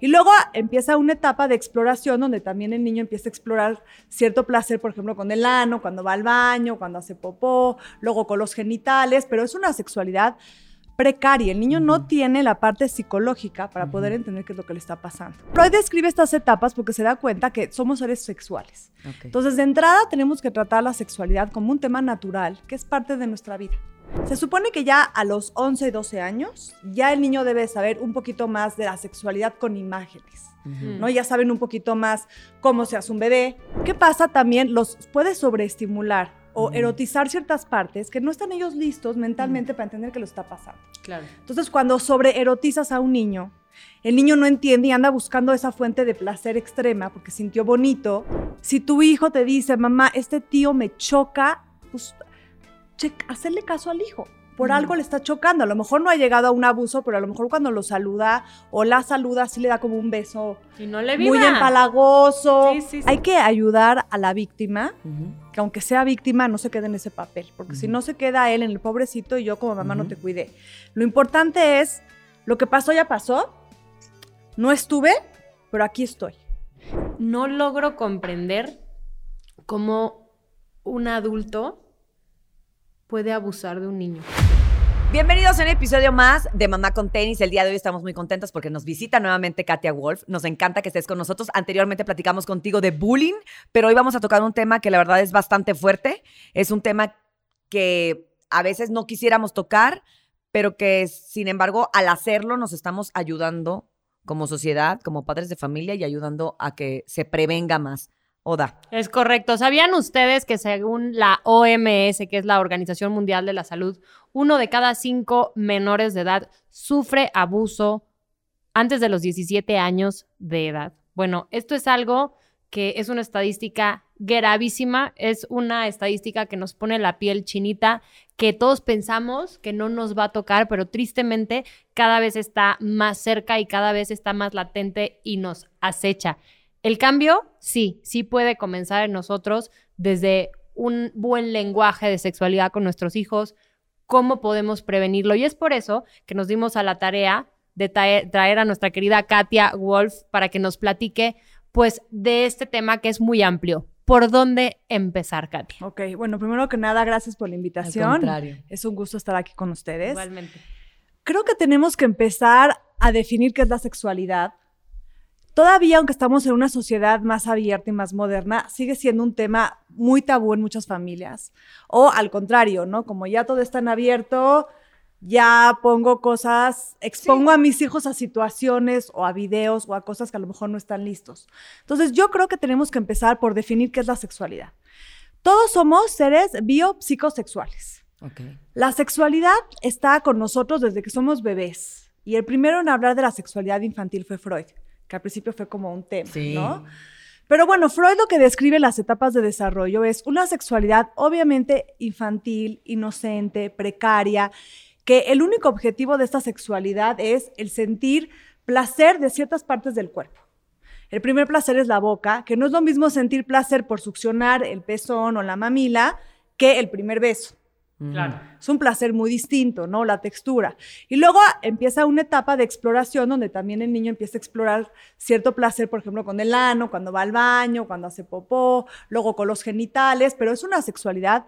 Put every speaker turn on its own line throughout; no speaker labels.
Y luego empieza una etapa de exploración donde también el niño empieza a explorar cierto placer, por ejemplo, con el ano, cuando va al baño, cuando hace popó, luego con los genitales, pero es una sexualidad precaria. El niño no tiene la parte psicológica para poder entender qué es lo que le está pasando. Freud describe estas etapas porque se da cuenta que somos seres sexuales. Entonces, de entrada, tenemos que tratar la sexualidad como un tema natural, que es parte de nuestra vida. Se supone que ya a los 11 y 12 años, ya el niño debe saber un poquito más de la sexualidad con imágenes. ¿no? Ya saben un poquito más cómo se hace un bebé. ¿Qué pasa también? Los puede sobreestimular o erotizar ciertas partes que no están ellos listos mentalmente para entender que lo está pasando.
Claro.
Entonces, cuando sobreerotizas a un niño, el niño no entiende y anda buscando esa fuente de placer extrema porque sintió bonito. Si tu hijo te dice, mamá, este tío me choca, pues hacerle caso al hijo. Por algo le está chocando. A lo mejor no ha llegado a un abuso, pero a lo mejor cuando lo saluda o la saluda, sí le da como un beso
Y no le
muy empalagoso.
Sí, sí, sí.
Hay que ayudar a la víctima, que aunque sea víctima, no se quede en ese papel. Porque si no se queda él en el pobrecito y yo como mamá no te cuidé. Lo importante es, lo que pasó ya pasó. No estuve, pero aquí estoy.
no logro comprender cómo un adulto puede abusar de un niño.
Bienvenidos a un episodio más de Mamá con Tenis. El día de hoy estamos muy contentos porque nos visita nuevamente Katia Wolf. Nos encanta que estés con nosotros. Anteriormente platicamos contigo de bullying, pero hoy vamos a tocar un tema que la verdad es bastante fuerte. Es un tema que a veces no quisiéramos tocar, pero que sin embargo al hacerlo nos estamos ayudando como sociedad, como padres de familia y ayudando a que se prevenga más.
Es correcto. ¿Sabían ustedes que según la OMS, que es la Organización Mundial de la Salud, uno de cada cinco menores de edad sufre abuso antes de los 17 años de edad? Bueno, esto es algo que es una estadística gravísima, es una estadística que nos pone la piel chinita, que todos pensamos que no nos va a tocar, pero tristemente cada vez está más cerca y cada vez está más latente y nos acecha. El cambio, sí, sí puede comenzar en nosotros desde un buen lenguaje de sexualidad con nuestros hijos, cómo podemos prevenirlo. Y es por eso que nos dimos a la tarea de traer, a nuestra querida Katia Wolf para que nos platique, pues, de este tema que es muy amplio. ¿Por dónde empezar, Katia?
Ok, bueno, primero que nada, gracias por la invitación.
contrario.
Es un gusto estar aquí con ustedes.
Igualmente.
Creo que tenemos que empezar a definir qué es la sexualidad. Todavía, aunque estamos en una sociedad más abierta y más moderna, sigue siendo un tema muy tabú en muchas familias. O al contrario, ¿no? Como ya todo está en abierto, ya pongo cosas, expongo a mis hijos a situaciones o a videos o a cosas que a lo mejor no están listos. Entonces, yo creo que tenemos que empezar por definir qué es la sexualidad. Todos somos seres biopsicosexuales. La sexualidad está con nosotros desde que somos bebés. Y el primero en hablar de la sexualidad infantil fue Freud, que al principio fue como un tema,
Sí.
¿no? Pero bueno, Freud lo que describe las etapas de desarrollo es una sexualidad obviamente infantil, inocente, precaria, que el único objetivo de esta sexualidad es el sentir placer de ciertas partes del cuerpo. El primer placer es la boca, que no es lo mismo sentir placer por succionar el pezón o la mamila que el primer beso.
Claro.
Es un placer muy distinto, ¿no? La textura. Y luego empieza una etapa de exploración donde también el niño empieza a explorar cierto placer, por ejemplo, con el ano, cuando va al baño, cuando hace popó, luego con los genitales, pero es una sexualidad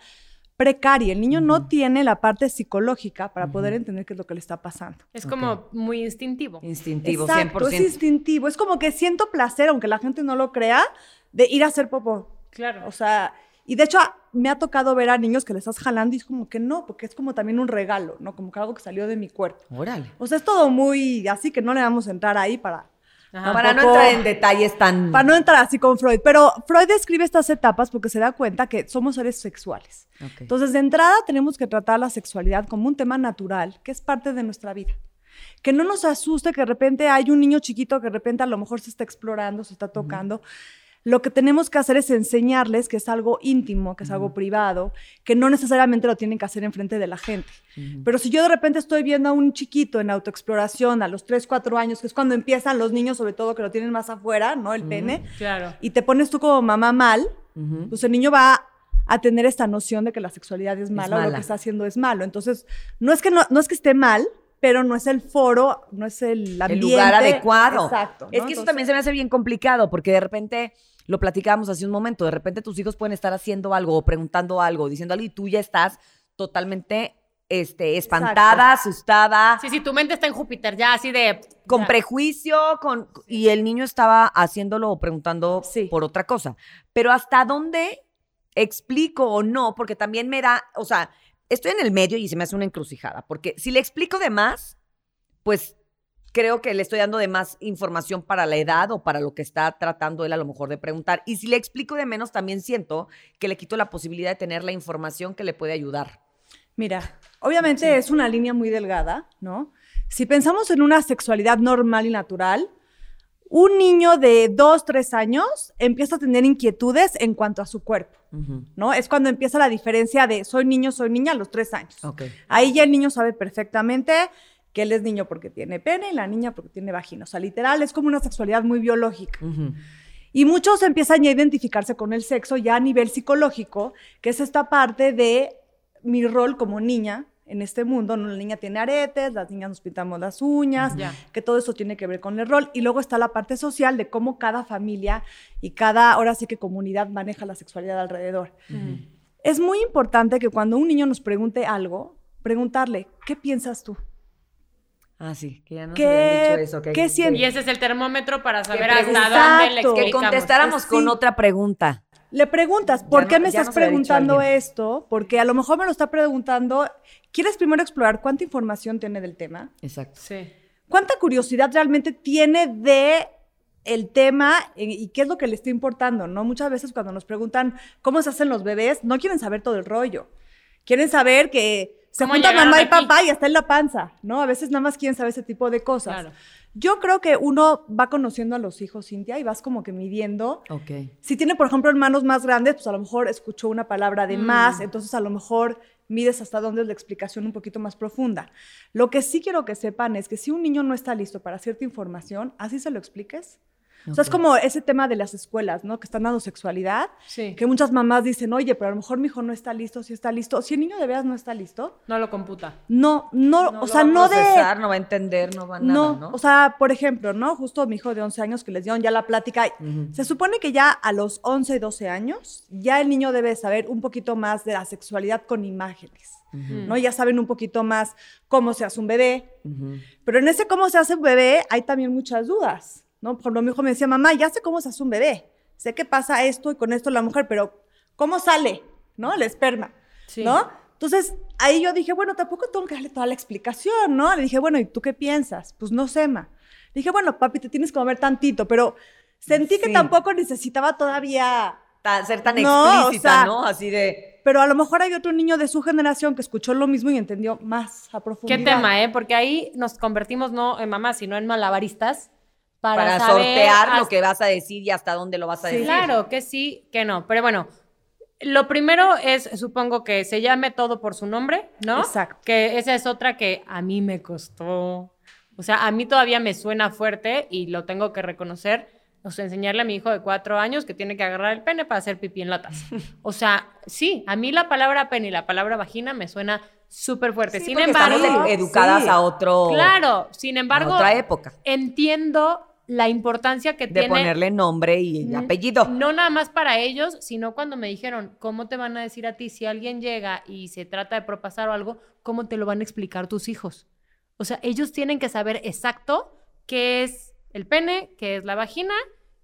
precaria. El niño no tiene la parte psicológica para poder entender qué es lo que le está pasando.
Es como muy instintivo.
Instintivo,
Exacto,
100%.
es instintivo. Es como que siento placer, aunque la gente no lo crea, de ir a hacer popó.
Claro.
O sea, y de hecho me ha tocado ver a niños que le estás jalando y es como que no, porque es como también un regalo, ¿no? Como que algo que salió de mi cuerpo.
Órale.
O sea, es todo muy así que no le vamos a entrar ahí para...
Ajá.
Para no entrar en detalles tan...
Para no entrar así con Freud. Pero Freud describe estas etapas porque se da cuenta que somos seres sexuales.
Ok.
Entonces, de entrada tenemos que tratar la sexualidad como un tema natural, que es parte de nuestra vida. Que no nos asuste que de repente hay un niño chiquito que de repente a lo mejor se está explorando, se está tocando. Lo que tenemos que hacer es enseñarles que es algo íntimo, que es algo privado, que no necesariamente lo tienen que hacer enfrente de la gente. Pero si yo de repente estoy viendo a un chiquito en autoexploración a los 3, 4 años, que es cuando empiezan los niños, sobre todo que lo tienen más afuera, ¿no? El pene,
Claro.
y te pones tú como mamá mal, pues el niño va a tener esta noción de que la sexualidad es mala, o lo
mala.
que está haciendo es malo. Entonces, no es que no, no es que esté mal, pero no es el foro, no es el ambiente.
el lugar adecuado.
Exacto.
Es
¿no?
que eso
Entonces,
también se me hace bien complicado porque de repente lo platicábamos hace un momento, de repente tus hijos pueden estar haciendo algo o preguntando algo, diciendo algo y tú ya estás totalmente este, espantada, asustada,
Sí, sí, tu mente está en Júpiter, ya así de.
con
ya.
prejuicio, con y el niño estaba haciéndolo o preguntando
Sí.
por otra cosa. Pero hasta dónde explico o no, porque también me da, o sea, estoy en el medio y se me hace una encrucijada, porque si le explico de más, pues creo que le estoy dando de más información para la edad o para lo que está tratando él a lo mejor de preguntar. Y si le explico de menos, también siento que le quito la posibilidad de tener la información que le puede ayudar.
Mira, obviamente es una línea muy delgada, ¿no? Si pensamos en una sexualidad normal y natural, un niño de 2, 3 años empieza a tener inquietudes en cuanto a su cuerpo, ¿no? Es cuando empieza la diferencia de soy niño, soy niña a los 3 años.
Ok.
Ahí ya el niño sabe perfectamente que él es niño porque tiene pene y la niña porque tiene vagina. O sea, literal, es como una sexualidad muy biológica. Y muchos empiezan ya a identificarse con el sexo ya a nivel psicológico, que es esta parte de mi rol como niña en este mundo. ¿no? La niña tiene aretes, las niñas nos pintamos las uñas, que todo eso tiene que ver con el rol. Y luego está la parte social de cómo cada familia y cada, ahora sí que comunidad maneja la sexualidad alrededor. Es muy importante que cuando un niño nos pregunte algo, preguntarle, ¿qué piensas tú?
Ah, sí, que ya nos
¿Qué-
dicho eso. que-
qué
que-
sientes?
Y ese es el termómetro para saber hasta dónde le
Exacto.
Que
explicamos.
contestáramos con
Sí.
otra pregunta.
Le preguntas, ¿por
Ya
qué
no-
me estás preguntando esto? Porque a lo mejor me lo está preguntando, ¿quieres primero explorar cuánta información tiene del tema?
Exacto.
Sí.
¿Cuánta curiosidad realmente tiene de el tema y qué es lo que le está importando? ¿no? Muchas veces cuando nos preguntan cómo se hacen los bebés, no quieren saber todo el rollo. Quieren saber que se
¿Cómo
juntan
llegaron
mamá y
aquí?
papá y está en la panza, ¿no? A veces nada más quieren saber ese tipo de cosas.
Claro.
Yo creo que uno va conociendo a los hijos, Cintia, y vas como que midiendo
Ok.
si tiene, por ejemplo, hermanos más grandes, pues a lo mejor escuchó una palabra de más, entonces a lo mejor mides hasta dónde es la explicación un poquito más profunda. Lo que sí quiero que sepan es que si un niño no está listo para cierta información, así se lo expliques. O sea, es como ese tema de las escuelas, ¿no? Que están dando sexualidad,
Sí.
que muchas mamás dicen, oye, pero a lo mejor mi hijo no está listo, si está listo. Si el niño de veras no está listo,
No lo computa.
no, no,
No
o sea, no de...
procesar, no va a entender, no va a nada,
No,
¿no?
o sea, por ejemplo, ¿no? Justo mi hijo de 11 años que les dieron ya la plática. Se supone que ya a los 11 y 12 años, ya el niño debe saber un poquito más de la sexualidad con imágenes, ¿no? Ya saben un poquito más cómo se hace un bebé. Pero en ese cómo se hace un bebé hay también muchas dudas, ¿no? Por ejemplo, mi hijo me decía, mamá, ya sé cómo se hace un bebé. Sé que pasa esto y con esto la mujer, pero ¿cómo sale, no? El esperma,
Sí.
¿no? Entonces, ahí yo dije, bueno, tampoco tengo que darle toda la explicación, ¿no? Le dije, bueno, ¿y tú qué piensas? Pues no sé, ma. Le dije, bueno, papi, te tienes que mover tantito, pero sentí que tampoco necesitaba todavía...
Tan- ser tan
No,
explícita,
o sea,
¿no? Así de...
Pero a lo mejor hay otro niño de su generación que escuchó lo mismo y entendió más a profundidad.
¿Qué tema, eh? Porque ahí nos convertimos no en mamás, sino en malabaristas para,
Para,
saber
sortear lo que vas a decir y hasta dónde lo vas a
Sí.
decir.
Claro, que sí, que no. Pero bueno, lo primero es, supongo que se llame todo por su nombre, ¿no?
Exacto.
Que esa es otra que a mí me costó. O sea, a mí todavía me suena fuerte y lo tengo que reconocer. O sea, enseñarle a mi hijo de cuatro años que tiene que agarrar el pene para hacer pipí en la taza. O sea, sí, a mí la palabra pene y la palabra vagina me suena súper fuerte.
Sí,
sin embargo,
estamos edu- educadas
sí.
a otro...
Claro, sin
a
embargo,
otra época.
entiendo la importancia que
De
tiene
ponerle nombre y apellido.
No nada más para ellos, sino cuando me dijeron, ¿cómo te van a decir a ti si alguien llega y se trata de propasar o algo, cómo te lo van a explicar tus hijos? O sea, ellos tienen que saber exacto qué es el pene, qué es la vagina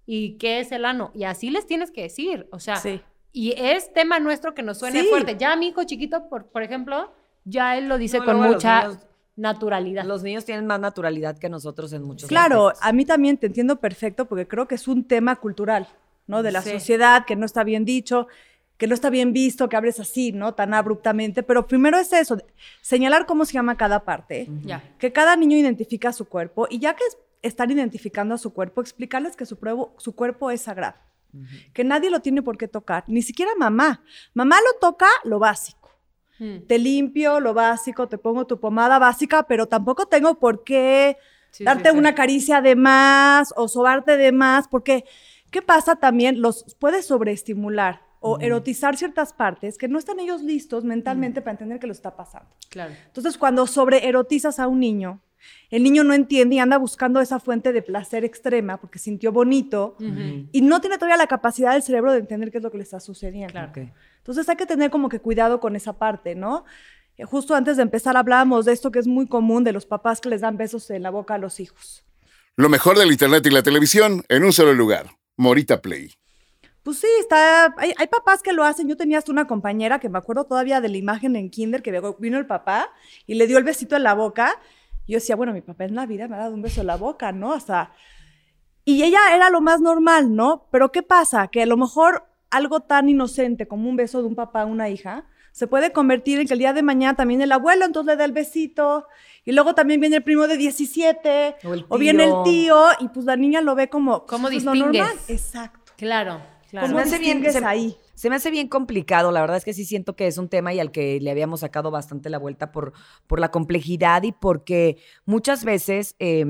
y qué es el ano. Y así les tienes que decir. O sea,
Sí.
y es tema nuestro que nos suene
Sí.
fuerte. Ya mi hijo chiquito, por, por ejemplo, ya él lo dice
No,
con
los
mucha
niños-
naturalidad.
Los niños tienen más naturalidad que nosotros en muchos
Claro,
aspectos.
a mí también te entiendo perfecto porque creo que es un tema cultural, ¿no? De la
Sí.
sociedad que no está bien dicho, que no está bien visto, que hables así, ¿no? Tan abruptamente. Pero primero es eso, señalar cómo se llama cada parte, que cada niño identifica su cuerpo y ya que es- están identificando a su cuerpo, explicarles que su, pruebo- su cuerpo es sagrado, que nadie lo tiene por qué tocar, ni siquiera mamá. Mamá lo toca lo básico.
Mm.
Te limpio lo básico, te pongo tu pomada básica, pero tampoco tengo por qué
Sí,
darte
sí,
una caricia de más o sobarte de más, porque ¿qué pasa también? Los puedes sobreestimular o erotizar ciertas partes que no están ellos listos mentalmente para entender que lo está pasando.
Claro.
Entonces, cuando sobreerotizas a un niño, el niño no entiende y anda buscando esa fuente de placer extrema porque sintió bonito
Ujú.
y no tiene todavía la capacidad del cerebro de entender qué es lo que le está sucediendo.
Claro.
Ok.
Entonces hay que tener como que cuidado con esa parte, ¿no? Eh, Justo antes de empezar hablábamos de esto que es muy común de los papás que les dan besos en la boca a los hijos.
Lo mejor del Internet y la televisión en un solo lugar. Morita Play.
Pues sí, está, hay, hay papás que lo hacen. Yo tenía hasta una compañera que me acuerdo todavía de la imagen en kinder que vino el papá y le dio el besito en la boca. Yo decía, bueno, mi papá en la vida me ha dado un beso en la boca, ¿no? Hasta... Y ella era lo más normal, ¿no? Pero ¿qué pasa? Que a lo mejor algo tan inocente como un beso de un papá a una hija se puede convertir en que el día de mañana también el abuelo entonces le da el besito y luego también viene el primo de 17
O el
o viene el
tío.
y pues la niña lo ve como
¿Cómo
pues, lo
distingues?
normal. Exacto.
Claro, claro.
Se
¿Cómo
me hace bien-
distingues
se-
ahí?
Se me hace bien complicado, la verdad es que sí siento que es un tema y al que le habíamos sacado bastante la vuelta por, por la complejidad y porque muchas veces, eh,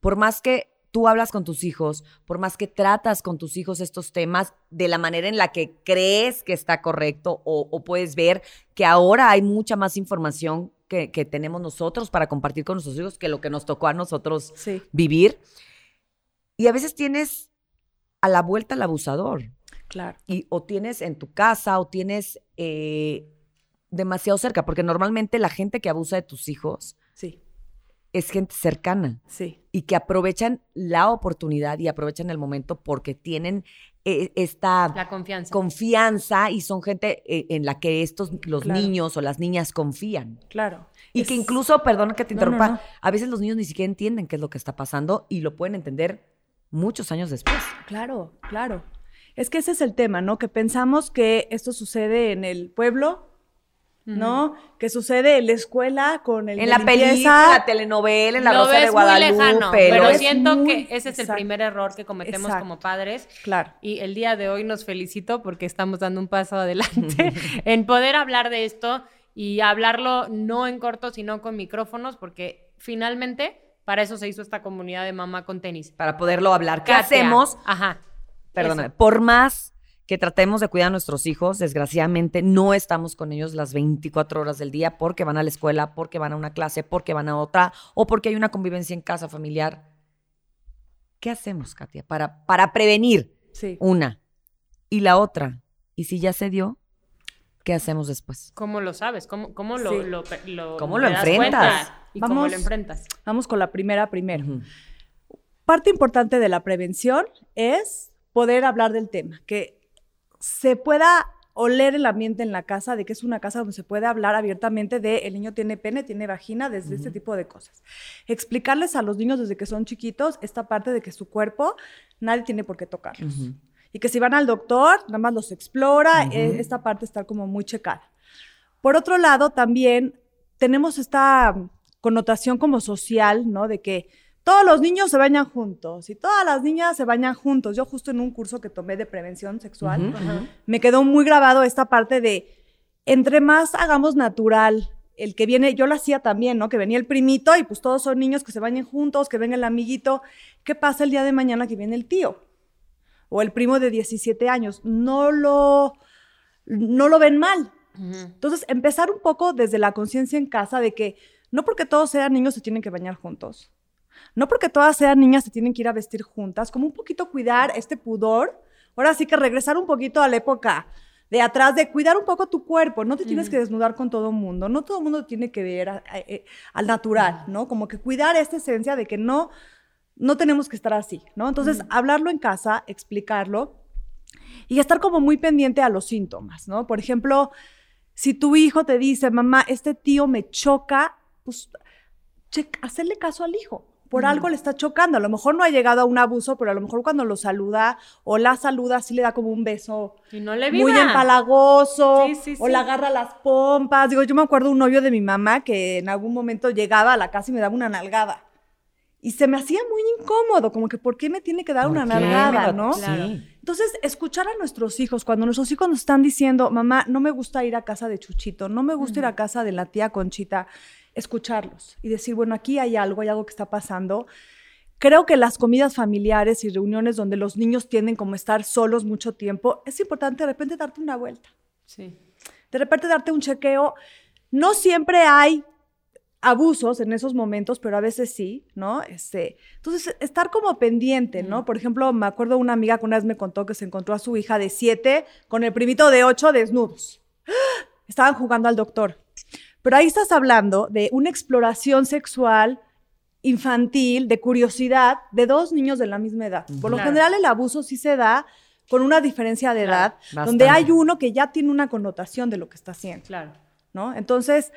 por más que tú hablas con tus hijos, por más que tratas con tus hijos estos temas de la manera en la que crees que está correcto o, o puedes ver que ahora hay mucha más información que, que tenemos nosotros para compartir con nuestros hijos que lo que nos tocó a nosotros
Sí,
vivir. Y a veces tienes a la vuelta al abusador
claro.
y o tienes en tu casa o tienes eh, demasiado cerca, porque normalmente la gente que abusa de tus hijos
Sí,
es gente cercana
sí.
y que aprovechan la oportunidad y aprovechan el momento porque tienen eh, esta
La confianza.
confianza y son gente eh, en la que estos los
Claro.
niños o las niñas confían.
Claro.
Y
Es-
que incluso, perdón que te
No, no,
interrumpa,
no.
a veces los niños ni siquiera entienden qué es lo que está pasando y lo pueden entender muchos años después.
Claro, claro. Es que ese es el tema, ¿no? Que pensamos que esto sucede en el pueblo, ¿no? Que sucede en la escuela con el
En la
limpieza.
película, en la telenovela, en la
lo
Rosa
ves
de Guadalupe.
muy lejano,
lo
pero
ves
siento
muy-
que ese es el
exacto.
primer error que cometemos
Exacto.
como padres.
Claro.
Y el día de hoy nos felicito porque estamos dando un paso adelante en poder hablar de esto y hablarlo no en corto, sino con micrófonos, porque finalmente para eso se hizo esta comunidad de mamá con tenis.
para poderlo hablar. ¿Qué
Katia.
hacemos?
Ajá.
Perdóname,
Eso.
por más que tratemos de cuidar a nuestros hijos, desgraciadamente no estamos con ellos las 24 horas del día porque van a la escuela, porque van a una clase, porque van a otra o porque hay una convivencia en casa familiar. ¿Qué hacemos, Katia, para, para prevenir
Sí.
una? Y la otra, ¿y si ya se dio? ¿Qué hacemos después?
¿Cómo lo sabes? ¿Cómo, cómo lo,
Sí.
lo, lo-
¿Cómo lo enfrentas?
¿Y cómo
Vamos-
lo enfrentas?
Vamos con la primera primero. Parte importante de la prevención es poder hablar del tema, que se pueda oler el ambiente en la casa, de que es una casa donde se puede hablar abiertamente de el niño tiene pene, tiene vagina, desde este tipo de cosas. Explicarles a los niños desde que son chiquitos esta parte de que su cuerpo nadie tiene por qué tocarlos. Y que si van al doctor, nada más los explora, eh, esta parte está como muy checada. Por otro lado, también tenemos esta connotación como social, ¿no? De que todos los niños se bañan juntos y todas las niñas se bañan juntos. Yo justo en un curso que tomé de prevención sexual, me quedó muy grabado esta parte de, entre más hagamos natural, el que viene, yo lo hacía también, ¿no? Que venía el primito y pues todos son niños que se bañen juntos, que venga el amiguito. ¿Qué pasa el día de mañana que viene el tío? O el primo de 17 años. No lo, no lo ven mal.
Ujú.
Entonces, empezar un poco desde la conciencia en casa de que no porque todos sean niños se tienen que bañar juntos. No porque todas sean niñas se tienen que ir a vestir juntas, como un poquito cuidar este pudor. Ahora sí que regresar un poquito a la época de atrás, de cuidar un poco tu cuerpo. No te tienes que desnudar con todo el mundo. No todo el mundo tiene que ver a- a- eh, al natural, ¿no? Como que cuidar esta esencia de que no, no tenemos que estar así, ¿no? Entonces, hablarlo en casa, explicarlo y estar como muy pendiente a los síntomas, ¿no? Por ejemplo, si tu hijo te dice, mamá, este tío me choca, pues hacerle caso al hijo. Por algo le está chocando. A lo mejor no ha llegado a un abuso, pero a lo mejor cuando lo saluda o la saluda, sí le da como un beso
Y no le
muy empalagoso
Sí, sí,
o le agarra las pompas. Digo, yo me acuerdo un novio de mi mamá que en algún momento llegaba a la casa y me daba una nalgada. Y se me hacía muy incómodo, como que ¿por qué me tiene que dar una nalgada, no?
Sí.
Entonces, escuchar a nuestros hijos, cuando nuestros hijos nos están diciendo, mamá, no me gusta ir a casa de Chuchito, no me gusta ir a casa de la tía Conchita, escucharlos y decir, bueno, aquí hay algo, hay algo que está pasando. Creo que las comidas familiares y reuniones donde los niños tienden como a estar solos mucho tiempo, es importante de repente darte una vuelta,
Sí.
de repente darte un chequeo. No siempre hay abusos en esos momentos, pero a veces sí, ¿no? Este, entonces, estar como pendiente, ¿no? Por ejemplo, me acuerdo una amiga que una vez me contó que se encontró a su hija de siete con el primito de ocho desnudos. Estaban jugando al doctor. Pero ahí estás hablando de una exploración sexual infantil, de curiosidad, de dos niños de la misma edad. Por lo
Claro.
general, el abuso sí se da con una diferencia de edad,
Claro,
donde hay uno que ya tiene una connotación de lo que está haciendo.
Claro.
¿no? Entonces,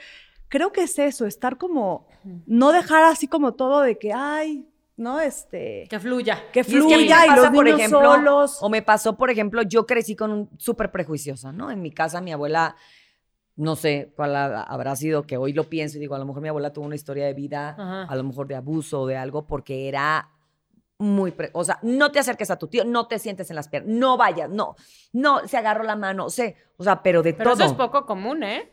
creo que es eso, estar como, no dejar así como todo de que, ay, ¿no? Este,
Que fluya.
que
Y es que a mí
fluya
me
y,
pasa,
los
por
niños
ejemplo,
solos.
O me pasó, por ejemplo, yo crecí con un súper prejuiciosa, ¿no? En mi casa, mi abuela, no sé cuál ha- habrá sido, que hoy lo pienso y digo, a lo mejor mi abuela tuvo una historia de vida,
Ajá.
a lo mejor de abuso o de algo, porque era muy, pre- o sea, no te acerques a tu tío, no te sientes en las piernas, no vayas, no, no, se agarró la mano, sé, o sea, pero de
Pero
todo.
eso es poco común, ¿eh?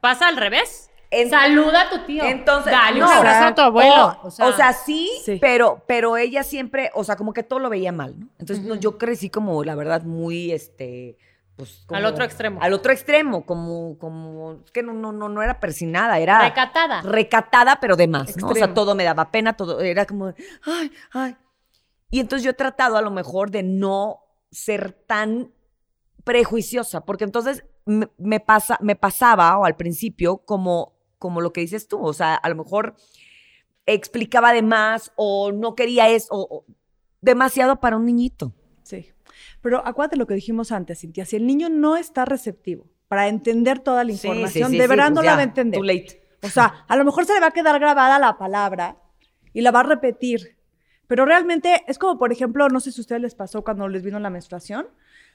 Pasa al revés.
En-
Saluda a tu tío.
Entonces,
Dale
no,
un abrazo a tu abuelo.
O, o sea, sí,
Sí.
Pero, pero ella siempre, o sea, como que todo lo veía mal, ¿no? Entonces, no, yo crecí como, la verdad, muy, este, pues, como-
Al otro extremo.
Al otro extremo, como, como, es que no, no, no, no era persinada, era
recatada.
recatada, pero de más, ¿no? O sea, todo me daba pena, todo era como, ay, ay. Y entonces yo he tratado a lo mejor de no ser tan prejuiciosa, porque entonces me, me pasa, me pasaba, o al principio, como, como lo que dices tú, o sea, a lo mejor explicaba de más, o no quería eso, o, o demasiado para un niñito.
Sí. Pero acuérdate lo que dijimos antes, Cintia, si el niño no está receptivo para entender toda la
Sí, sí,
información,
sí,
de
sí,
verdad
pues
no la va a entender.
too late.
O sea, a lo mejor se le va a quedar grabada la palabra y la va a repetir. Pero realmente es como, por ejemplo, no sé si a ustedes les pasó cuando les vino la menstruación.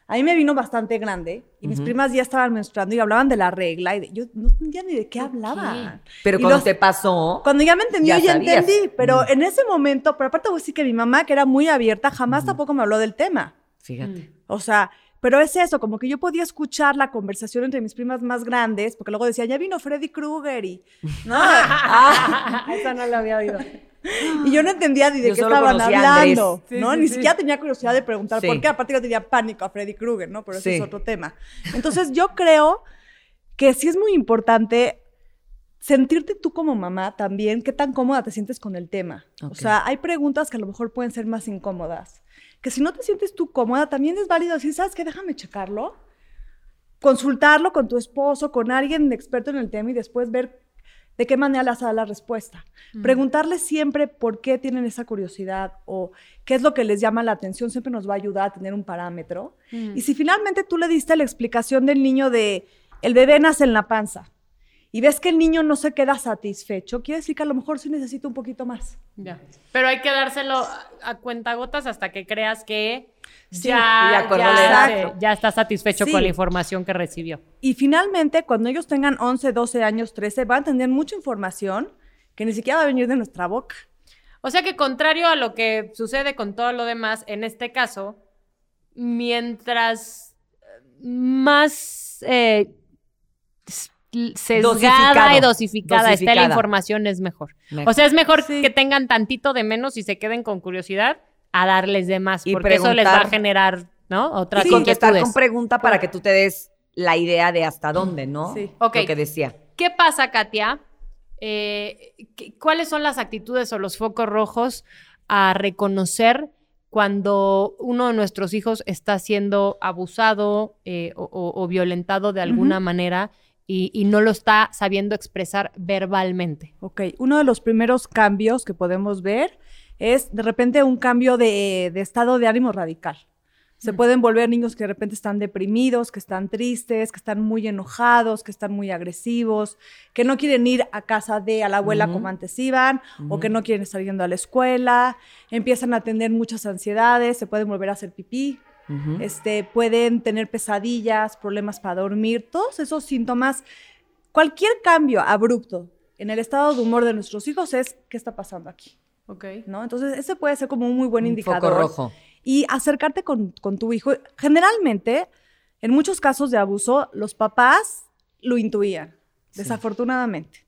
A mí me vino bastante grande y mis primas ya estaban menstruando y hablaban de la regla y de- yo no entendía ni de qué hablaban.
Pero
Y
cuando
los-
te pasó,
Cuando ya me entendió,
Ya
entendí. Pero en ese momento, pero aparte voy a decir que mi mamá, que era muy abierta, jamás tampoco me habló del tema.
fíjate.
O sea, pero es eso, como que yo podía escuchar la conversación entre mis primas más grandes, porque luego decía, ya vino Freddy Krueger y... No, ah, esa no la había oído. Y yo no entendía ni de
Yo
qué estaban hablando,
Sí,
¿no?
sí,
ni
sí.
siquiera tenía curiosidad de preguntar por qué, aparte yo tenía pánico a Freddy Krueger, ¿no? Pero ese es otro tema. Entonces yo creo que sí es muy importante sentirte tú como mamá también, qué tan cómoda te sientes con el tema. O sea, hay preguntas que a lo mejor pueden ser más incómodas. Que si no te sientes tú cómoda, también es válido decir, ¿sabes qué? Déjame checarlo. Consultarlo con tu esposo, con alguien experto en el tema y después ver de qué manera le dar la respuesta. Preguntarles siempre por qué tienen esa curiosidad o qué es lo que les llama la atención siempre nos va a ayudar a tener un parámetro. Y si finalmente tú le diste la explicación del niño de el bebé nace en la panza y ves que el niño no se queda satisfecho, quiere decir que a lo mejor sí necesita un poquito más.
Ya. Pero hay que dárselo a, a cuentagotas hasta que creas que
Sí,
ya, ya, está satisfecho
Sí.
con la información que recibió.
Y finalmente, cuando ellos tengan 11, 12 años, 13, van a tener mucha información que ni siquiera va a venir de nuestra boca.
O sea que contrario a lo que sucede con todo lo demás, en este caso, mientras más eh, sesgada
Dosificado.
y dosificada, esté la información, es mejor.
Mejor.
O sea, es mejor
Sí.
que tengan tantito de menos y se queden con curiosidad a darles de más,
Y
porque eso les va a generar, ¿no? Otras
y contestar con pregunta para que tú te des la idea de hasta dónde, ¿no?
Sí.
Ok.
Lo que decía.
¿Qué pasa, Katia? eh, ¿qué- ¿cuáles son las actitudes o los focos rojos a reconocer cuando uno de nuestros hijos está siendo abusado eh, o, o- o violentado de alguna manera y, y no lo está sabiendo expresar verbalmente?
Ok, uno de los primeros cambios que podemos ver es de repente un cambio de, de estado de ánimo radical. Se pueden volver niños que de repente están deprimidos, que están tristes, que están muy enojados, que están muy agresivos, que no quieren ir a casa de a la abuela como antes iban, o que no quieren estar yendo a la escuela, empiezan a tener muchas ansiedades, se pueden volver a hacer pipí, Este, pueden tener pesadillas, problemas para dormir, todos esos síntomas. Cualquier cambio abrupto en el estado de humor de nuestros hijos es qué está pasando aquí,
Ok.
¿no? Entonces, ese puede ser como un muy buen
Un
indicador.
foco rojo.
Y acercarte con, con tu hijo. Generalmente, en muchos casos de abuso, los papás lo intuían, desafortunadamente.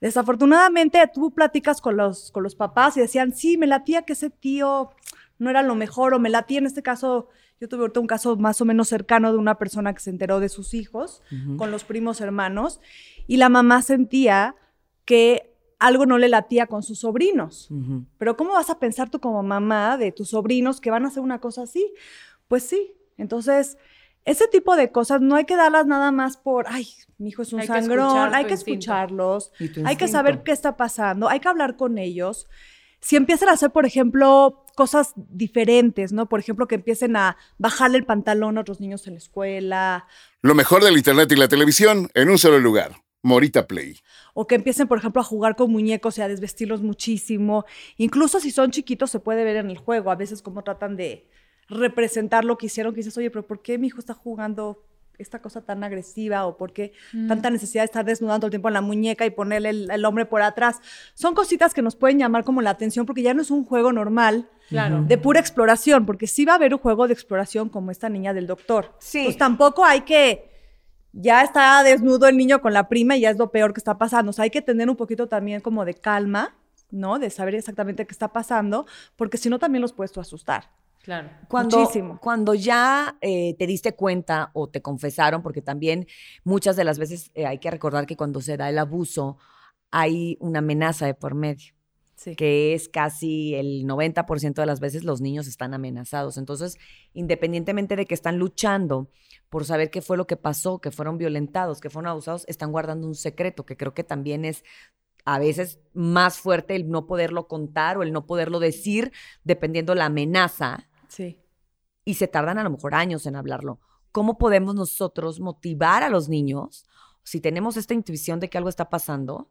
Desafortunadamente, tú platicas con los, con los papás y decían, sí, me latía que ese tío no era lo mejor, o me latía en este caso, yo tuve ahorita un caso más o menos cercano de una persona que se enteró de sus hijos con los primos hermanos, y la mamá sentía que algo no le latía con sus sobrinos. Pero ¿cómo vas a pensar tú como mamá de tus sobrinos que van a hacer una cosa así? Pues sí. Entonces, ese tipo de cosas no hay que darlas nada más por, ay, mi hijo es un
Hay que
sangrón,
escuchar
hay que
instinto.
escucharlos, hay que saber qué está pasando, hay que hablar con ellos. Si empiezan a hacer, por ejemplo, cosas diferentes, ¿no? Por ejemplo, que empiecen a bajarle el pantalón a otros niños en la escuela,
Lo mejor del Internet y la televisión en un solo lugar. Morita Play.
o que empiecen, por ejemplo, a jugar con muñecos y a desvestirlos muchísimo. Incluso si son chiquitos se puede ver en el juego, a veces como tratan de representar lo que hicieron, que dices, oye, pero ¿por qué mi hijo está jugando esta cosa tan agresiva? ¿O por qué tanta necesidad de estar desnudando todo el tiempo en la muñeca y ponerle el, el hombre por atrás? Son cositas que nos pueden llamar como la atención porque ya no es un juego normal
Claro.
de pura exploración, porque sí va a haber un juego de exploración como esta niña del doctor.
Sí.
Pues tampoco hay que ya está desnudo el niño con la prima y ya es lo peor que está pasando. O sea, hay que tener un poquito también como de calma, ¿no? De saber exactamente qué está pasando, porque si no también los puedes tú asustar.
Claro.
Cuando,
Muchísimo.
cuando ya eh, te diste cuenta o te confesaron, porque también muchas de las veces eh, hay que recordar que cuando se da el abuso hay una amenaza de por medio,
Sí.
que es casi el 90% de las veces los niños están amenazados. Entonces, independientemente de que están luchando por saber qué fue lo que pasó, que fueron violentados, que fueron abusados, están guardando un secreto, que creo que también es a veces más fuerte el no poderlo contar o el no poderlo decir, dependiendo la amenaza
Sí.
y se tardan a lo mejor años en hablarlo. ¿Cómo podemos nosotros motivar a los niños, si tenemos esta intuición de que algo está pasando,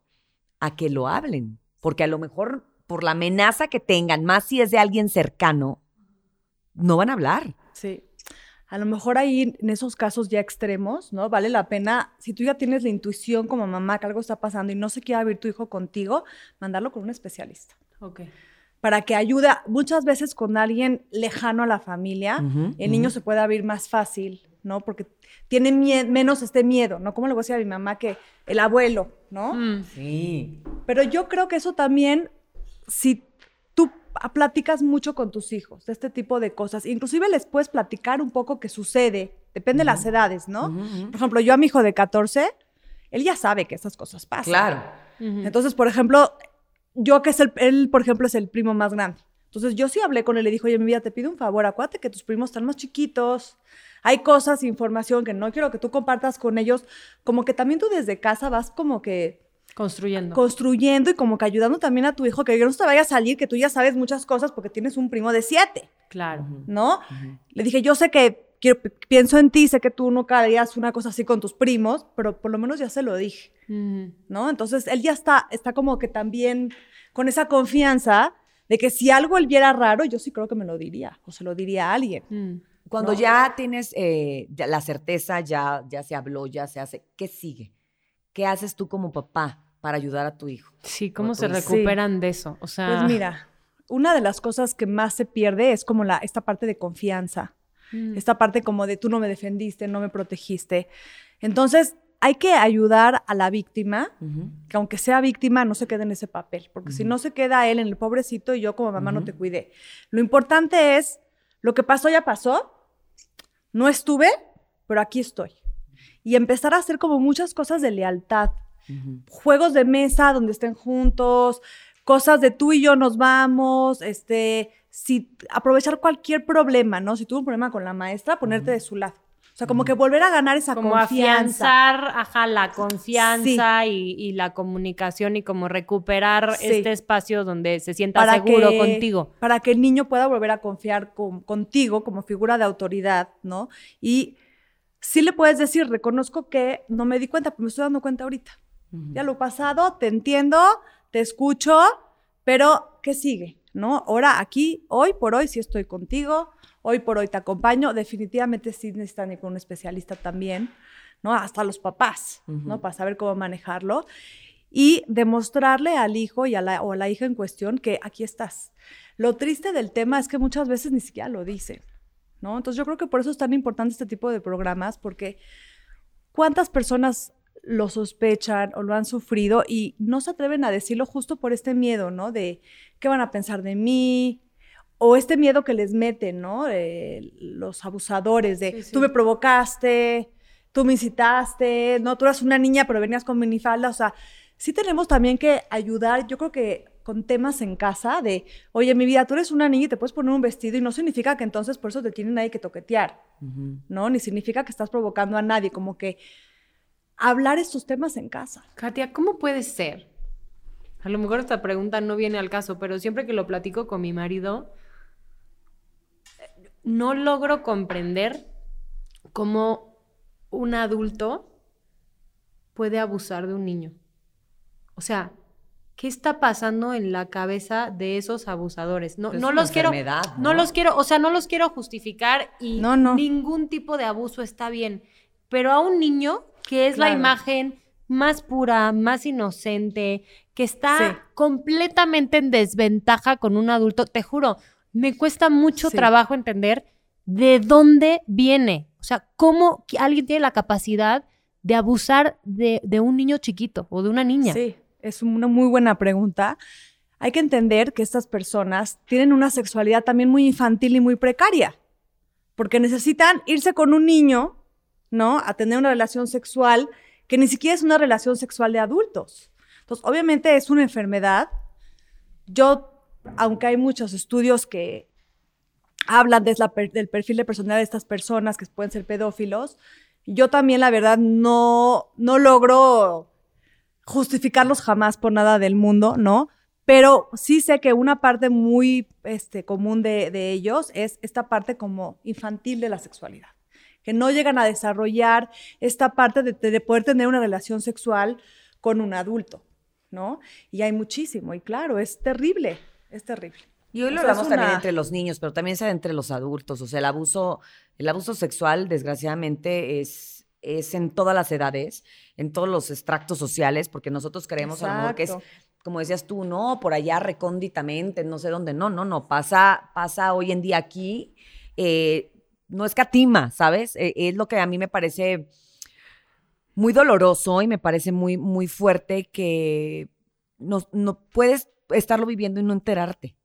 a que lo hablen? Porque a lo mejor por la amenaza que tengan, más si es de alguien cercano, no van a hablar.
Sí. A lo mejor ahí en esos casos ya extremos, ¿no? Vale la pena, si tú ya tienes la intuición como mamá que algo está pasando y no se quiere abrir tu hijo contigo, mandarlo con un especialista.
Ok.
Para que ayude, muchas veces con alguien lejano a la familia, el niño se puede abrir más fácil, ¿no? Porque tiene menos este miedo, ¿no? ¿Cómo le voy a decir a mi mamá que el abuelo, ¿no?
Mm.
Sí.
Pero yo creo que eso también, si tú platicas mucho con tus hijos de este tipo de cosas, inclusive les puedes platicar un poco qué sucede, depende de las edades, ¿no? Por ejemplo, yo a mi hijo de 14, él ya sabe que esas cosas pasan.
Claro.
Entonces, por ejemplo, yo que es el, él, por ejemplo, es el primo más grande. Entonces, yo sí hablé con él, le dijo, oye, mi vida, te pido un favor, acuérdate que tus primos están más chiquitos, hay cosas, información que no quiero que tú compartas con ellos, como que también tú desde casa vas como que
Construyendo.
construyendo y como que ayudando también a tu hijo, que no se te vaya a salir, que tú ya sabes muchas cosas porque tienes un primo de siete,
claro.
¿no? Le dije, yo sé que quiero- pienso en ti, sé que tú nunca harías una cosa así con tus primos, pero por lo menos ya se lo dije. ¿no? Entonces él ya está, está como que también con esa confianza de que si algo él viera raro, yo sí creo que me lo diría o se lo diría a alguien.
Mm.
Cuando
No.
ya tienes eh, ya la certeza, ya, ya se habló, ya se hace, ¿qué sigue? ¿Qué haces tú como papá para ayudar a tu hijo?
Sí, ¿cómo se
hijo.
recuperan de eso? O sea,
Pues mira, una de las cosas que más se pierde es como la, esta parte de confianza,
mm,
esta parte como de tú no me defendiste, no me protegiste. Entonces hay que ayudar a la víctima, que aunque sea víctima, no se quede en ese papel, porque si no se queda él en el pobrecito y yo como mamá no te cuidé. Lo importante es, lo que pasó ya pasó, no estuve, pero aquí estoy. Y empezar a hacer como muchas cosas de lealtad. juegos de mesa donde estén juntos, cosas de tú y yo nos vamos, este, si aprovechar cualquier problema, ¿no? Si tuvo un problema con la maestra, ponerte de su lado. O sea, como que volver a ganar esa
Como
confianza.
afianzar, ajá, la confianza y, y la comunicación y como recuperar
Sí.
este espacio donde se sienta seguro
que-
contigo.
Para que el niño pueda volver a confiar con- contigo como figura de autoridad, ¿no? Y sí le puedes decir, reconozco que no me di cuenta, pero me estoy dando cuenta ahorita. Ya lo pasado, te entiendo, te escucho, pero ¿qué sigue? ¿No? Ahora aquí, hoy por hoy sí estoy contigo, hoy por hoy te acompaño, definitivamente sí necesitan ir con un especialista también, ¿no? Hasta los papás, ¿no? Para saber cómo manejarlo y demostrarle al hijo y a la, o a la hija en cuestión que aquí estás. Lo triste del tema es que muchas veces ni siquiera lo dicen, ¿no? Entonces yo creo que por eso es tan importante este tipo de programas, porque ¿cuántas personas lo sospechan o lo han sufrido y no se atreven a decirlo justo por este miedo, ¿no? De qué van a pensar de mí, o este miedo que les meten, ¿no? Eh, los abusadores de
Sí, sí.
tú me provocaste, tú me incitaste, no, tú eras una niña pero venías con minifalda, o sea, sí tenemos también que ayudar, yo creo que con temas en casa de, oye, mi vida, tú eres una niña y te puedes poner un vestido y no significa que entonces por eso te tiene nadie que toquetear, ¿no? Ni significa que estás provocando a nadie, como que hablar estos temas en casa.
Katia, ¿cómo puede ser? A lo mejor esta pregunta no viene al caso, pero siempre que lo platico con mi marido, no logro comprender cómo un adulto puede abusar de un niño. O sea, ¿qué está pasando en la cabeza de esos abusadores? No,
Es
no los quiero,
enfermedad,
no
¿no?
los quiero, o sea, no los quiero justificar y
No, no.
ningún tipo de abuso está bien. Pero a un niño que es la imagen más pura, más inocente, que está
Sí.
completamente en desventaja con un adulto, te juro, me cuesta mucho
Sí.
trabajo entender de dónde viene. O sea, cómo alguien tiene la capacidad de abusar de, de un niño chiquito o de una niña.
Sí, es una muy buena pregunta. Hay que entender que estas personas tienen una sexualidad también muy infantil y muy precaria, porque necesitan irse con un niño, ¿no? A tener una relación sexual que ni siquiera es una relación sexual de adultos. Entonces, obviamente es una enfermedad. Yo, aunque hay muchos estudios que hablan del perfil de personalidad de estas personas que pueden ser pedófilos, yo también, la verdad, no, no logro justificarlos jamás por nada del mundo, ¿no? Pero sí sé que una parte muy este, común de, de ellos es esta parte como infantil de la sexualidad, que no llegan a desarrollar esta parte de, de poder tener una relación sexual con un adulto, ¿no? Y hay muchísimo, y claro, es terrible, es terrible.
Y hoy lo
sea,
hablamos también entre los niños, pero también se da entre los adultos. O sea, el abuso, el abuso sexual, desgraciadamente, es, es en todas las edades, en todos los extractos sociales, porque nosotros creemos a lo mejor que es, como decías tú, no, por allá recónditamente, no sé dónde. No, no, no. Pasa, pasa hoy en día aquí. eh, no escatima, ¿sabes? Eh, es lo que a mí me parece muy doloroso y me parece muy, muy fuerte que no, no puedes estarlo viviendo y no enterarte.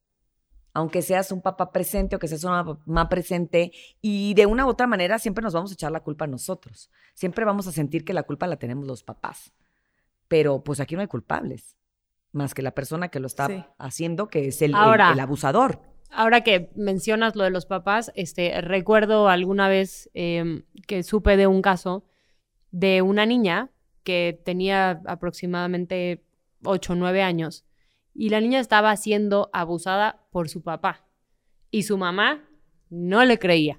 Aunque seas un papá presente o que seas una mamá presente, y de una u otra manera siempre nos vamos a echar la culpa a nosotros. Siempre vamos a sentir que la culpa la tenemos los papás. Pero pues aquí no hay culpables, más que la persona que lo está
Sí.
haciendo, que es el,
Ahora.
el abusador.
Ahora que mencionas lo de los papás, este, recuerdo alguna vez em, que supe de un caso de una niña que tenía aproximadamente 8 o 9 años y la niña estaba siendo abusada por su papá y su mamá no le creía,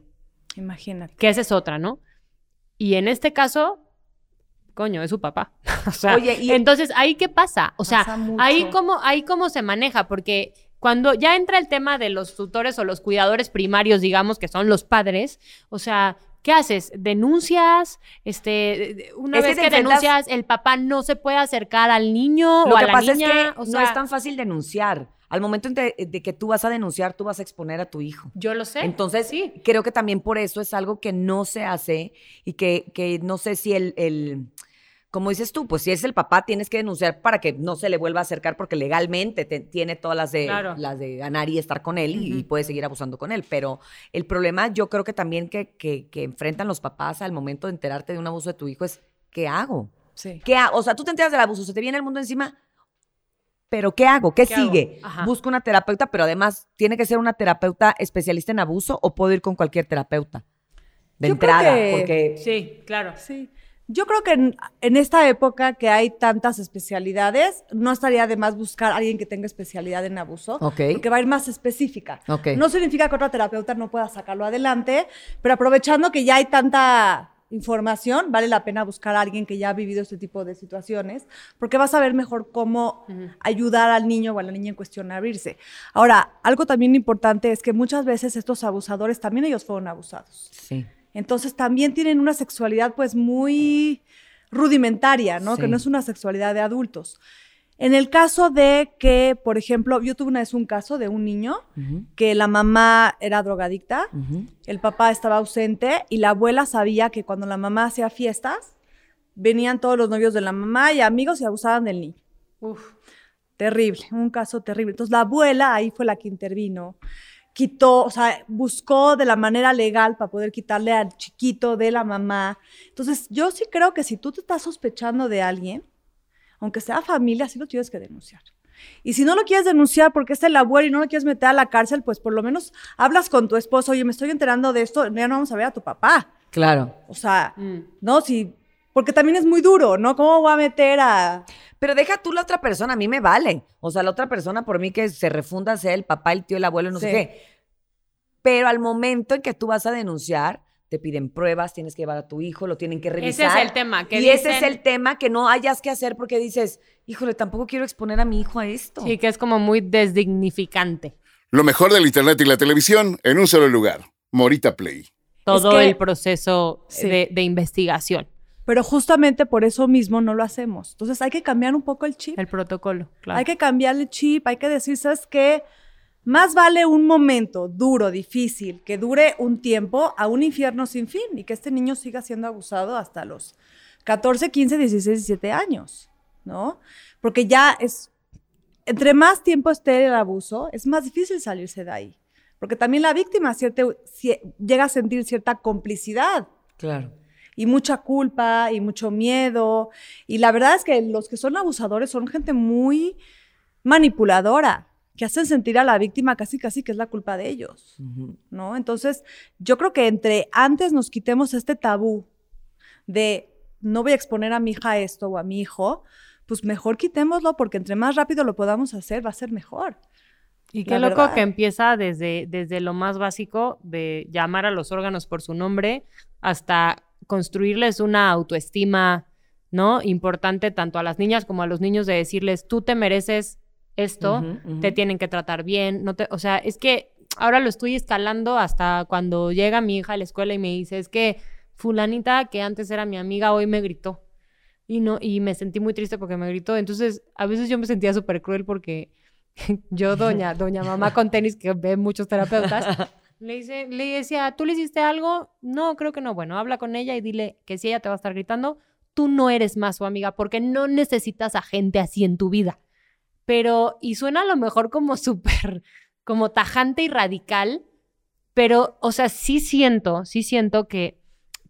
Imagínate.
que esa es otra, ¿no? Y en este caso, coño, es su papá. o sea,
Oye, y-
entonces, ¿ahí qué pasa? O sea,
mucho.
ahí cómo, ahí cómo se maneja, porque cuando ya entra el tema de los tutores o los cuidadores primarios, digamos, que son los padres, o sea, ¿qué haces? ¿Denuncias? Este, una
Es
vez que, denuncias, el papá no se puede acercar al niño
Lo
o a
que
la
pasa
niña.
es que
o
no es tan fácil denunciar. Al momento en de, de que tú vas a denunciar, tú vas a exponer a tu hijo.
Yo lo sé.
Entonces,
sí.
creo que también por eso es algo que no se hace y que, que no sé si el, el- como dices tú, pues si es el papá, tienes que denunciar para que no se le vuelva a acercar porque legalmente te- tiene todas las de,
Claro.
las de ganar y estar con él y- puede seguir abusando con él. Pero el problema yo creo que también que, que, que enfrentan los papás al momento de enterarte de un abuso de tu hijo es, ¿qué hago?
Sí.
¿Qué ha- o sea, tú te enteras del abuso, se te viene el mundo encima, pero ¿qué hago? ¿Qué, sigue? Busco una terapeuta, pero además tiene que ser una terapeuta especialista en abuso o puedo ir con cualquier terapeuta de
Yo creo
entrada,
que-
porque
Sí, claro.
Sí. Yo creo que en, en esta época que hay tantas especialidades, no estaría de más buscar a alguien que tenga especialidad en abuso,
Ok.
porque va a ir más específica.
Ok.
No significa que otra terapeuta no pueda sacarlo adelante, pero aprovechando que ya hay tanta información, vale la pena buscar a alguien que ya ha vivido este tipo de situaciones, porque vas a ver mejor cómo ayudar al niño o a la niña en cuestión a abrirse. Ahora, algo también importante es que muchas veces estos abusadores también ellos fueron abusados.
sí.
Entonces también tienen una sexualidad pues muy rudimentaria, ¿no?
Sí.
Que no es una sexualidad de adultos. En el caso de que, por ejemplo, yo tuve una vez un caso de un niño que la mamá era drogadicta, el papá estaba ausente y la abuela sabía que cuando la mamá hacía fiestas, venían todos los novios de la mamá y amigos y abusaban del niño.
Uf.
Terrible, un caso terrible. Entonces la abuela ahí fue la que intervino, quitó, o sea, buscó de la manera legal para poder quitarle al chiquito de la mamá. Entonces yo sí creo que si tú te estás sospechando de alguien, aunque sea familia, sí lo tienes que denunciar. Y si no lo quieres denunciar porque es el abuelo y no lo quieres meter a la cárcel, pues por lo menos hablas con tu esposo, oye, me estoy enterando de esto, ya no vamos a ver a tu papá.
Claro.
O sea,
Mm.
no, si, porque también es muy duro, ¿no? ¿Cómo voy a meter a...
Pero deja tú la otra persona, a mí me vale. O sea, la otra persona por mí que se refunda sea el papá, el tío, el abuelo, no sé qué. Pero al momento en que tú vas a denunciar, te piden pruebas, tienes que llevar a tu hijo, lo tienen que revisar.
Ese es el tema. Que
y ese es el tema que no hayas que hacer porque dices, híjole, tampoco quiero exponer a mi hijo a esto.
Sí, que es como muy desdignificante.
Lo mejor del Internet y la televisión en un solo lugar. Morita Play.
Todo
que-
el proceso
Sí.
de, de investigación,
Pero justamente por eso mismo no lo hacemos. Entonces hay que cambiar un poco el chip.
el protocolo. Claro.
Hay que cambiar el chip, hay que decir, ¿sabes qué? Más vale un momento duro, difícil, que dure un tiempo a un infierno sin fin y que este niño siga siendo abusado hasta los 14, 15, 16, 17 años, ¿no? Porque ya es, entre más tiempo esté el abuso, es más difícil salirse de ahí. Porque también la víctima cierte- cie- llega a sentir cierta complicidad
Claro.
Y mucha culpa y mucho miedo. Y la verdad es que los que son abusadores son gente muy manipuladora, que hacen sentir a la víctima casi casi que es la culpa de ellos, ¿no? Entonces, yo creo que entre antes nos quitemos este tabú de no voy a exponer a mi hija esto o a mi hijo, pues mejor quitémoslo porque entre más rápido lo podamos hacer va a ser mejor.
Y qué loco
verdad.
que empieza desde, desde lo más básico de llamar a los órganos por su nombre hasta construirles una autoestima, ¿no? Importante tanto a las niñas como a los niños de decirles, tú te mereces esto, te tienen que tratar bien, no te, o sea, es que ahora lo estoy escalando hasta cuando llega mi hija a la escuela y me dice, es que fulanita que antes era mi amiga hoy me gritó. Y no, y me sentí muy triste porque me gritó. Entonces, a veces yo me sentía súper cruel porque yo, doña, doña mamá con tenis, que ve muchos terapeutas, le, dice, le decía, ¿tú le hiciste algo? No, creo que no. Bueno, habla con ella y dile que si ella te va a estar gritando, tú no eres más su amiga porque no necesitas a gente así en tu vida. Pero, y suena a lo mejor como súper, como tajante y radical, pero, o sea, sí siento, sí siento que,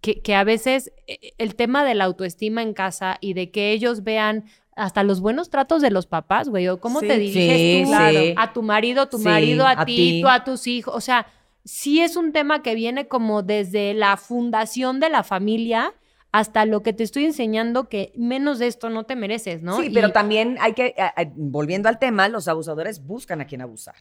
que, que a veces eh, el tema de la autoestima en casa y de que ellos vean hasta los buenos tratos de los papás, güey, o cómo
Sí.
te diriges
Sí,
tú
sí.
a tu marido, tu marido a,
a
ti,
ti.
tú a tus hijos, o sea, sí es un tema que viene como desde la fundación de la familia hasta lo que te estoy enseñando que menos de esto no te mereces, ¿no?
Sí,
Y-
pero también hay que, a- a- volviendo al tema, los abusadores buscan a quien abusar.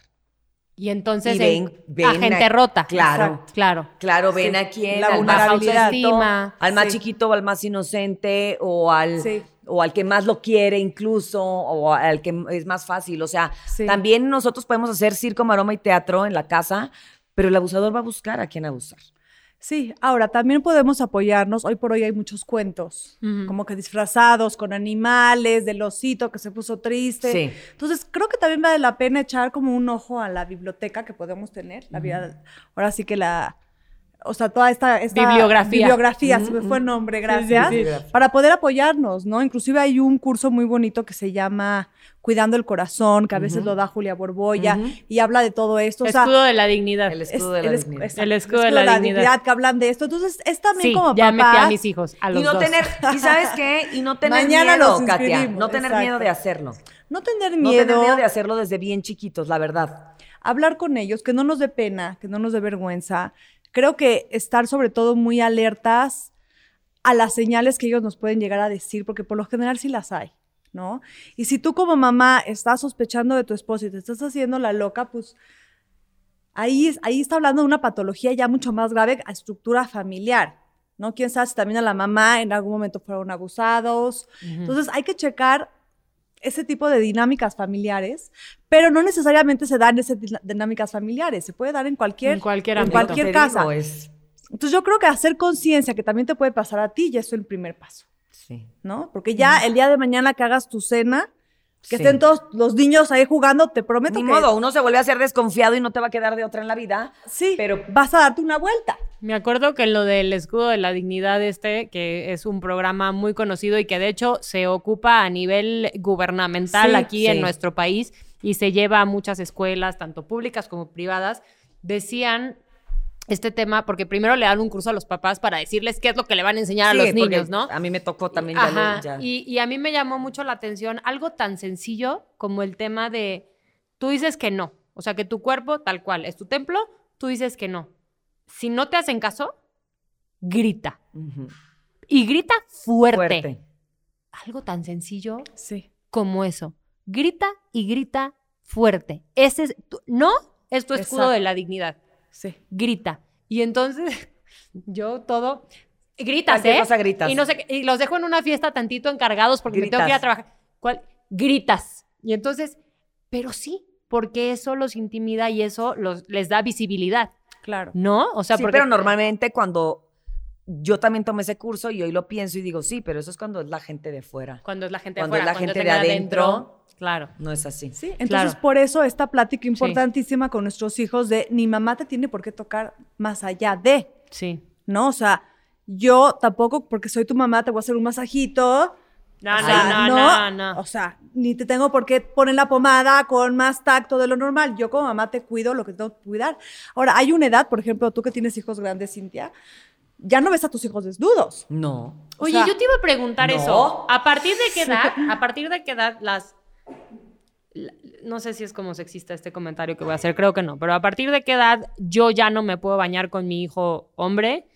Y entonces
Y ven-
en-
ven
a gente
a-
rota.
Claro.
Exacto, claro.
Claro, ven
Sí,
a quién,
la
al más.
Autoestima.
al más
Sí.
chiquito o al más inocente o al,
Sí.
o al que más lo quiere incluso o al que es más fácil. O sea,
Sí.
también nosotros podemos hacer circo, maroma y teatro en la casa, pero el abusador va a buscar a quién abusar.
Sí, ahora también podemos apoyarnos. Hoy por hoy hay muchos cuentos, como que disfrazados con animales, del osito que se puso triste.
Sí.
Entonces, creo que también vale la pena echar como un ojo a la biblioteca que podemos tener. La vida, ahora sí que la o sea, toda esta, esta
Bibliografía.
bibliografía, se me fue el nombre, gracias, para poder apoyarnos, ¿no? Inclusive hay un curso muy bonito que se llama Cuidando el Corazón, que a veces lo da Julia Borboya, y habla de todo esto. O sea,
Escudo de la dignidad.
El
es-
escudo de la
es-
dignidad.
exacto,
El escudo de la dignidad.
que hablan de esto. Entonces, es también
Sí,
como
ya metí a mis hijos, a los
Y no
dos.
tener, ¿y sabes qué? Y no tener
Mañana
miedo, Katia. No tener
exacto.
miedo de hacerlo.
No tener
No
miedo.
tener miedo de hacerlo desde bien chiquitos, la verdad.
hablar con ellos, que no nos dé pena, que no nos dé vergüenza. Creo que estar sobre todo muy alertas a las señales que ellos nos pueden llegar a decir, porque por lo general sí las hay, ¿no? Y si tú como mamá estás sospechando de tu esposo y te estás haciendo la loca, pues ahí, ahí está hablando de una patología ya mucho más grave a estructura familiar, ¿no? Quién sabe si también a la mamá en algún momento fueron abusados. Entonces hay que checar ese tipo de dinámicas familiares, pero no necesariamente se dan esas dinámicas familiares, se puede dar en cualquier,
En cualquier
en casa.
digo, es-
Entonces yo creo que hacer conciencia que también te puede pasar a ti ya es el primer paso,
sí.
¿no? Porque ya el día de mañana que hagas tu cena, que
Sí.
estén todos los niños ahí jugando, te prometo
Ni
que
modo, uno se vuelve a ser desconfiado y no te va a quedar de otra en la vida.
sí,
pero-
vas a darte una vuelta.
Me acuerdo que en lo del escudo de la dignidad este, que es un programa muy conocido y que de hecho se ocupa a nivel gubernamental
Sí,
aquí
sí.
en nuestro país y se lleva a muchas escuelas, tanto públicas como privadas, decían este tema, porque primero le dan un curso a los papás para decirles qué es lo que le van a enseñar
Sí,
a los niños, ¿no?
A mí me tocó también ya, lo-
Ajá,
ya.
Y, y a mí me llamó mucho la atención algo tan sencillo como el tema de, tú dices que no, o sea, que tu cuerpo tal cual es tu templo, tú dices que no. Si no te hacen caso, grita. Y grita fuerte.
Fuerte.
Algo tan sencillo
Sí.
como eso. Grita y grita fuerte. Ese es, tu- no es tu escudo
Exacto.
de la dignidad.
Sí.
Grita. Y entonces yo todo gritas, ¿eh?
cosa gritas.
Y no sé qué- y los dejo en una fiesta tantito encargados porque me tengo que ir a trabajar. ¿Cuál? Gritas. Y entonces, pero sí, porque eso los intimida y eso los, les da visibilidad,
Claro.
¿no? O sea,
sí,
porque
pero normalmente cuando yo también tomé ese curso y hoy lo pienso y digo, sí, pero eso es cuando es la gente de fuera.
cuando es la gente
cuando
de
es
fuera,
la
cuando
gente
es
de
el
adentro,
claro.
No es así.
Sí, entonces
Claro.
por eso esta plática importantísima con nuestros hijos de ni mamá te tiene por qué tocar más allá de,
Sí.
¿no? O sea, yo tampoco porque soy tu mamá te voy a hacer un masajito.
No,
O
no,
sea,
no, no, no.
O sea, ni te tengo por qué poner la pomada con más tacto de lo normal. Yo como mamá te cuido lo que tengo que cuidar. Ahora, hay una edad, por ejemplo, tú que tienes hijos grandes, Cintia, ya no ves a tus hijos desnudos.
No.
O
Oye,
sea,
yo te iba a preguntar
no.
eso. ¿A partir de qué edad? ¿A partir de qué edad las... No sé si es como sexista este comentario que voy a hacer, creo que no, pero a partir de qué edad yo ya no me puedo bañar con mi hijo hombre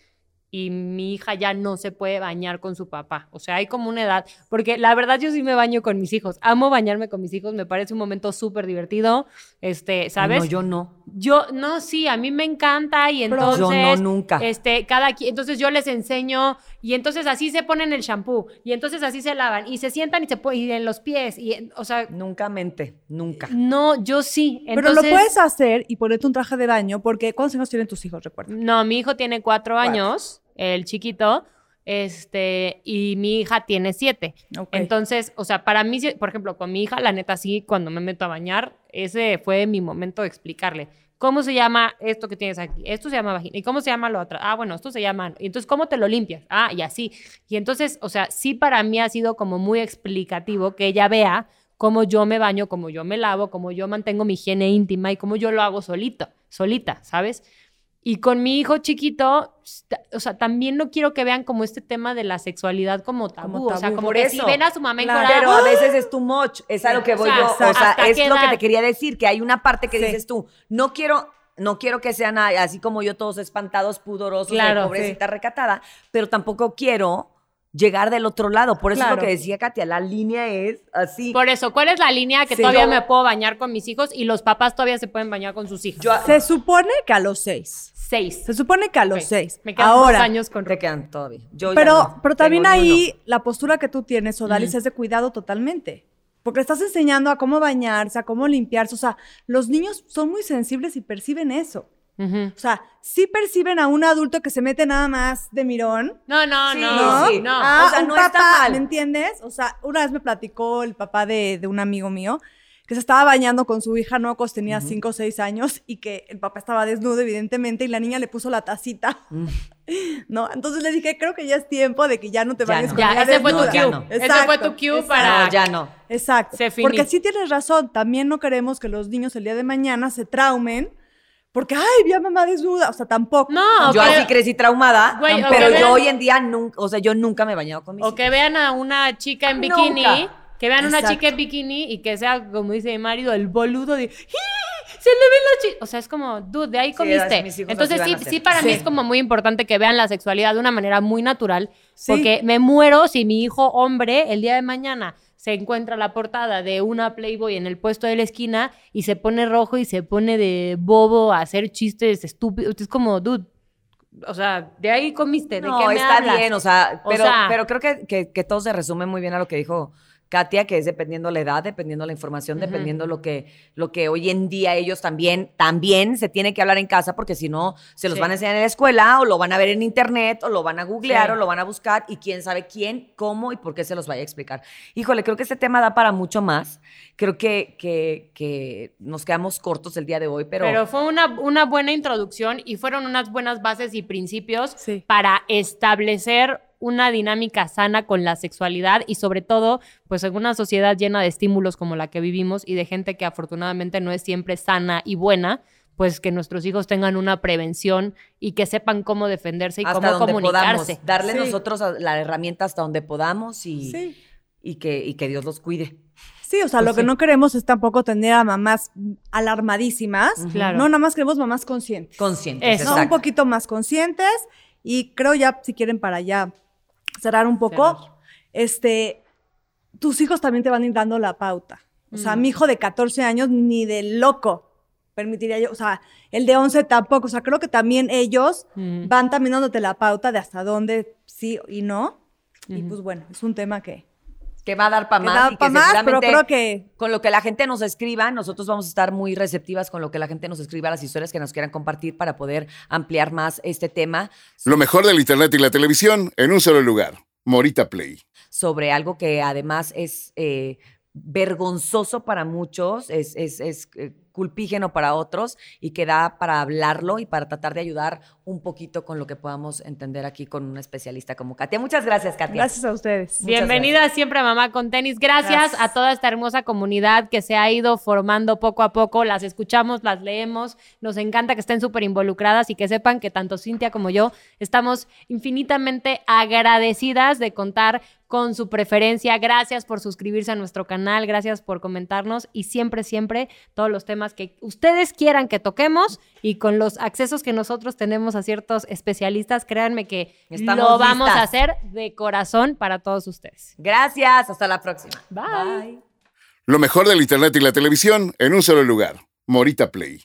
y mi hija ya no se puede bañar con su papá. O sea, hay como una edad, porque la verdad yo sí me baño con mis hijos. Amo bañarme con mis hijos, me parece un momento súper divertido, este, ¿sabes?
No, yo no.
Yo, no, sí, a mí me encanta y
Pero-
entonces...
Yo no, nunca.
Este, cada qui- entonces yo les enseño y entonces así se ponen el shampoo y entonces así se lavan y se sientan y se ponen en los pies y, o sea,
Nunca mente. Nunca.
no, yo sí.
Pero lo puedes hacer y ponerte un traje de baño porque ¿cuántos años tienen tus hijos, recuerda?
No, mi hijo tiene cuatro años, el chiquito, este, y mi hija tiene siete. Entonces, o sea, para mí, por ejemplo, con mi hija, la neta, sí, cuando me meto a bañar, ese fue mi momento de explicarle. ¿Cómo se llama esto que tienes aquí? Esto se llama vagina. ¿Y cómo se llama lo otro? Ah, bueno, esto se llama. Y entonces, ¿cómo te lo limpias? Ah, y así. Y entonces, o sea, sí para mí ha sido como muy explicativo que ella vea cómo yo me baño, cómo yo me lavo, cómo yo mantengo mi higiene íntima y cómo yo lo hago solito, solita, ¿sabes? Y con mi hijo chiquito, o sea, también no quiero que vean como este tema de la sexualidad como tabú.
Como
O sea, como que
eso.
si ven a su mamá
Claro.
encuerada,
Pero a
¡ah!
veces es too much. Es a lo que
O
voy
sea,
yo. O sea,
¿hasta
es lo que te quería decir, que hay una parte que
Sí.
dices tú, no quiero, no quiero que sean así como yo todos espantados, pudorosos, de pobrecita recatada, pero tampoco quiero llegar del otro lado. Por eso es lo que decía Katia, la línea es así.
Por eso, ¿cuál es la línea que
Sí.
todavía
Yo-
me puedo bañar con mis hijos y los papás todavía se pueden bañar con sus hijos?
Yo-
Se supone que a los seis.
Seis.
Se supone que a los seis.
Me quedan
Ahora,
dos años con
te quedan todavía. Yo
pero,
no
pero también ahí
uno.
la postura que tú tienes, Odalis, es de cuidado totalmente. Porque estás enseñando a cómo bañarse, a cómo limpiarse. O sea, los niños son muy sensibles y perciben eso. O sea, sí perciben a un adulto que se mete nada más de mirón.
No, no,
Sí,
no,
¿No?
sí.
no.
Ah,
O sea,
un
no está
papá,
mal.
¿me entiendes? O sea, una vez me platicó el papá de, de un amigo mío que se estaba bañando con su hija Nocos, tenía 5 o 6 años, y que el papá estaba desnudo, evidentemente, y la niña le puso la tacita. ¿No? Entonces le dije, creo que ya es tiempo de que ya no te
Ya
bañes
no.
con
Ya, ese fue tu cue. Ese fue tu cue
exacto.
para...
No, ya no.
Exacto.
Se.
Porque sí tienes razón, también no queremos que los niños el día de mañana se traumen porque, ay, vi a mamá desnuda. O sea, tampoco.
No,
yo así crecí traumada,
Güey,
pero yo
vean-
hoy en día nunca, o sea, yo nunca me he bañado con mis
O que vean a una chica en
Nunca.
bikini, que vean a una chica en bikini y que sea, como dice mi marido, el boludo de "¡Ih! se le ven las chicas. O sea, es como, dude, de ahí comiste. Entonces, sí, sí, para mí es como muy importante que vean la sexualidad de una manera muy natural.
Sí.
Porque me muero si mi hijo hombre, el día de mañana, se encuentra la portada de una Playboy en el puesto de la esquina y se pone rojo y se pone de bobo a hacer chistes estúpidos. Es como, dude. O sea, de ahí comiste. ¿De
No,
qué me
está
hablas?
bien, o sea,
O
pero,
sea-
pero creo que, que, que todo se resume muy bien a lo que dijo Katia, que es dependiendo la edad, dependiendo la información, dependiendo lo que, lo que hoy en día ellos también, también se tiene que hablar en casa, porque si no, se los
Sí.
van a enseñar en la escuela, o lo van a ver en internet, o lo van a googlear,
Sí.
o lo van a buscar, y quién sabe quién, cómo y por qué se los vaya a explicar. Híjole, creo que este tema da para mucho más. Creo que, que, que nos quedamos cortos el día de hoy, pero,
Pero fue una, una buena introducción y fueron unas buenas bases y principios
Sí.
para establecer una dinámica sana con la sexualidad y sobre todo, pues en una sociedad llena de estímulos como la que vivimos y de gente que afortunadamente no es siempre sana y buena, pues que nuestros hijos tengan una prevención y que sepan cómo defenderse y
hasta
cómo
donde
comunicarse.
podamos, darle
Sí.
nosotros la herramienta hasta donde podamos y,
Sí.
y, que, y que Dios los cuide.
Sí, o sea,
Pues
lo que
sí.
no queremos es tampoco tener a mamás alarmadísimas.
Claro.
No, nada más queremos mamás conscientes.
Conscientes.
Eso.
¿no? Un poquito más conscientes. Y creo ya, si quieren, para ya cerrar un poco,
Cerrar.
este, tus hijos también te van a ir dando la pauta. O sea,
Mm.
mi hijo de 14 años ni de loco permitiría yo, o sea, el de 11 tampoco. O sea, creo que también ellos
Mm.
van también dándote la pauta de hasta dónde sí y no. Y pues bueno, es un tema que,
Que va a dar para
que
más.
da
y que
pa' más, pero creo que
Con lo que la gente nos escriba, nosotros vamos a estar muy receptivas con lo que la gente nos escriba, las historias que nos quieran compartir para poder ampliar más este tema
Lo mejor del Internet y la televisión en un solo lugar. Morita Play.
sobre algo que además es eh, vergonzoso para muchos, es, es, es, eh, culpígeno para otros y que da para hablarlo y para tratar de ayudar un poquito con lo que podamos entender aquí con un especialista como Katia. Muchas gracias, Katia.
gracias a ustedes.
Muchas
Bienvenida siempre a Mamá con Tenis. Gracias,
Gracias.
a toda esta hermosa comunidad que se ha ido formando poco a poco. Las escuchamos, las leemos. Nos encanta que estén súper involucradas y que sepan que tanto Cintia como yo estamos infinitamente agradecidas de contar con su preferencia. Gracias por suscribirse a nuestro canal, gracias por comentarnos y siempre, siempre todos los temas que ustedes quieran que toquemos y con los accesos que nosotros tenemos a ciertos especialistas, créanme que
Estamos
lo vamos a hacer de corazón para todos ustedes.
Gracias, hasta la próxima.
Bye.
Lo mejor del Internet y la televisión en un solo lugar. Morita Play.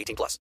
18 plus.